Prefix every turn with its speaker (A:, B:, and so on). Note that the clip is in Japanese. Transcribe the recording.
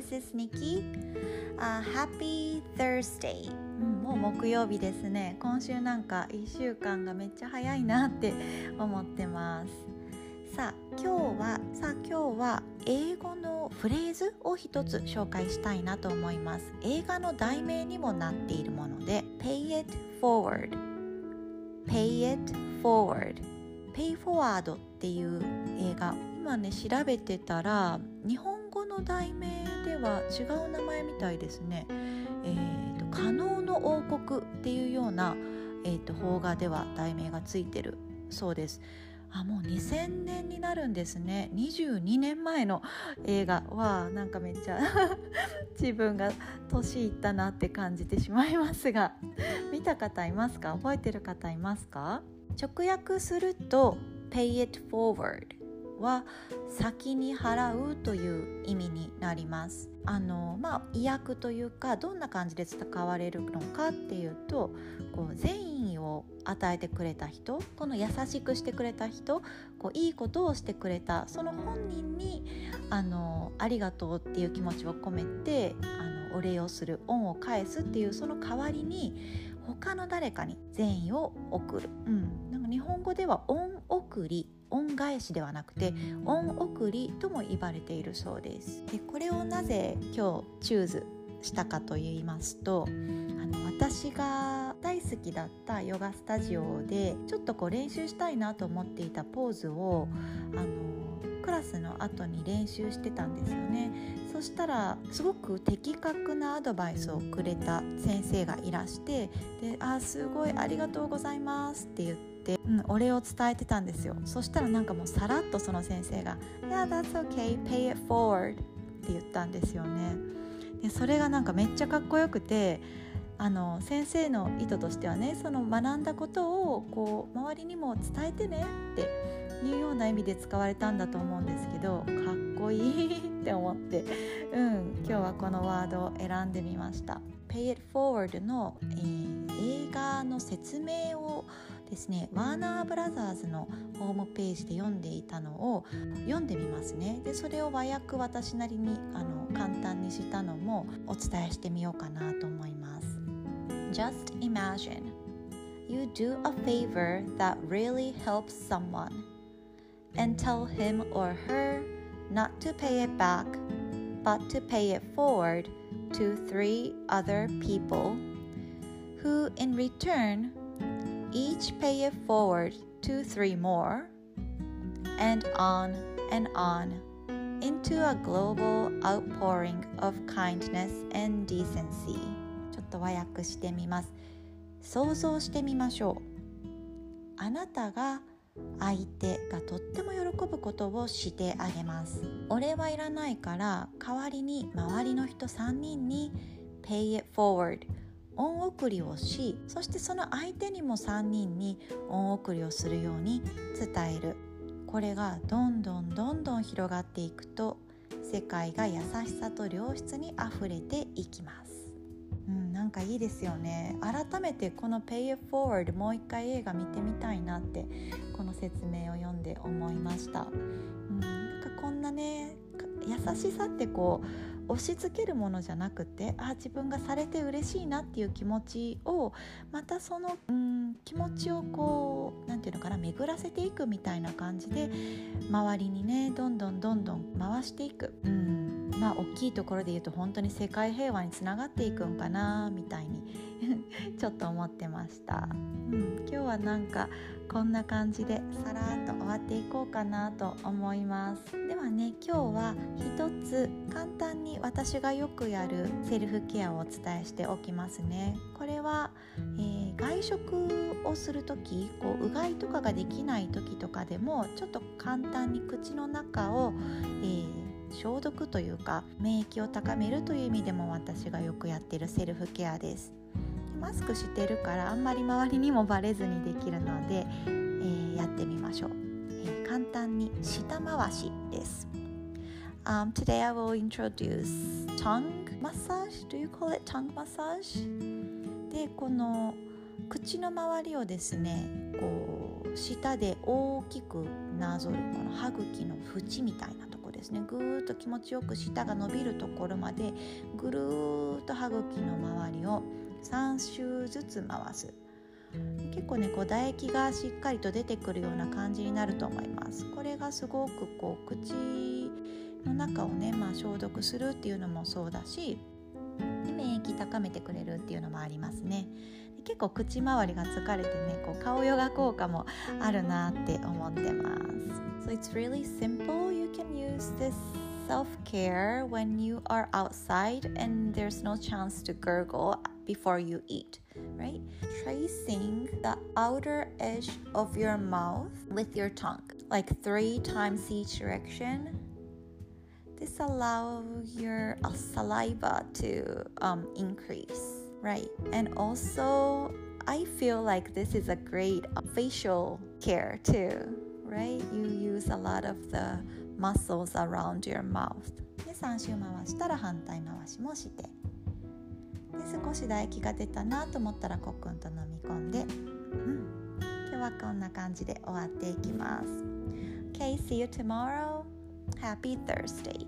A: this is Nikki、uh, Happy Thursday、うん、もう木曜日ですね。今週なんか1週間がめっちゃ早いなって 思ってます。さあ今日はさあ今日は英語のフレーズを一つ紹介したいなと思います。映画の題名にもなっているもので Pay it forward. Pay it forward. Pay forward っていう映画。今ね調べてたら日本語の題名では違う名前みたいですね。えーと、可能の王国っていうような、えーと、邦画では題名がついてるそうです。あもう2000年になるんですね。22年前の映画。はなんかめっちゃ 自分が年いったなって感じてしまいますが。見た方いますか？覚えてる方いますか？直訳すると Pay it forward は先に払うという意味になります。あのまあ意訳というかどんな感じで使われるのかっていうとこう善意を与えてくれた人この優しくしてくれた人こういいことをしてくれたその本人にあのありがとうっていう気持ちを込めてあのお礼をする恩を返すっていうその代わりに他の誰かに善意を送る、うん、なんか日本語では恩送り恩返しではなくて恩送りとも言われているそうです。でこれをなぜ今日チューズしたかと言いますとあの私が大好きだったヨガスタジオでちょっとこう練習したいなと思っていたポーズをあのクラスの後に練習してたんですよね。そしたらすごく的確なアドバイスをくれた先生がいらしてで「あすごいありがとうございます」って言って、うん、お礼を伝えてたんですよそしたらなんかもうさらっとその先生が「Yeah that's okay pay it forward」って言ったんですよねでそれがなんかめっちゃかっこよくてあの先生の意図としてはねその学んだことをこう周りにも伝えてねっていうような意味で使われたんだと思うんですけどかっこいいって思ってうん今日はこのワードを選んでみました。Pay It Forward の、えー、映画の説明をですねワーナーブラザーズのホームページで読んでいたのを読んでみますねでそれを和訳私なりにあの簡単にしたのもお伝えしてみようかなと思います Just imagine you do a favor that really helps someone and tell him or her not to pay it back but to pay it forward to three other people, who in return each pay it forward to three more, and on and on into a global outpouring of kindness and decency ちょっと和訳してみます想像してみましょうあなたが 相手がとっても喜ぶことをしてあげます。俺はいらないから代わりに周りの人3人に Pay it forward 恩送りをしそしてその相手にも3人に恩送りをするように伝える。これがどんどんどんどん広がっていくと世界が優しさと良質にあふれていきます、なんかいいですよね。改めてこの「Pay It Forward」もう一回映画見てみたいなってこの説明を読んで思いました、うん、なんかこんなね優しさってこう押し付けるものじゃなくてあ自分がされて嬉しいなっていう気持ちをまたその、うん、気持ちをこう何て言うのかな巡らせていくみたいな感じで周りにねどんどんどんどん回していく。うん。まあ大きいところで言うと本当に世界平和につながっていくんかなみたいに ちょっと思ってました、うん、今日はなんかこんな感じでさらっと終わっていこうかなと思います。ではね今日は一つ簡単に私がよくやるセルフケアをお伝えしておきますね。これは、えー、外食をする時こううがいとかができない時とかでもちょっと簡単に口の中を、えー消毒というか免疫を高めるという意味でも私がよくやってるセルフケアですマスクしてるからあんまり周りにもバレずにできるので、えー、やってみましょう、えー、簡単に下回しです Um, today I will introduce tongue massage. Do you call it tongue massage? でこの口の周りをですねこう舌で大きくなぞるこの歯茎の縁みたいなとこですね。ぐーっと気持ちよく舌が伸びるところまでぐるーっと歯茎の周りを3周ずつ回す。結構ねこう唾液がしっかりと出てくるような感じになると思います。これがすごくこう口の中をね、まあ、消毒するっていうのもそうだし免疫高めてくれるっていうのもありますね結構口周りが疲れてねこう顔ヨガ効果もあるなって思ってます So it's really simple you can use this self-care when you are outside and there's no chance to gurgle before you eat right tracing the outer edge of your mouth with your tongue like three times each direction this allows your uh, saliva to um, increase right and also i feel like this is a great uh, facial care too right you use a lot of the muscles around your mouth で3周回したら反対回しもしてで少し唾液が出たなと思ったらコックンと飲み込んで、うん、今日はこんな感じで終わっていきます Okay, see you tomorrow. Happy Thursday.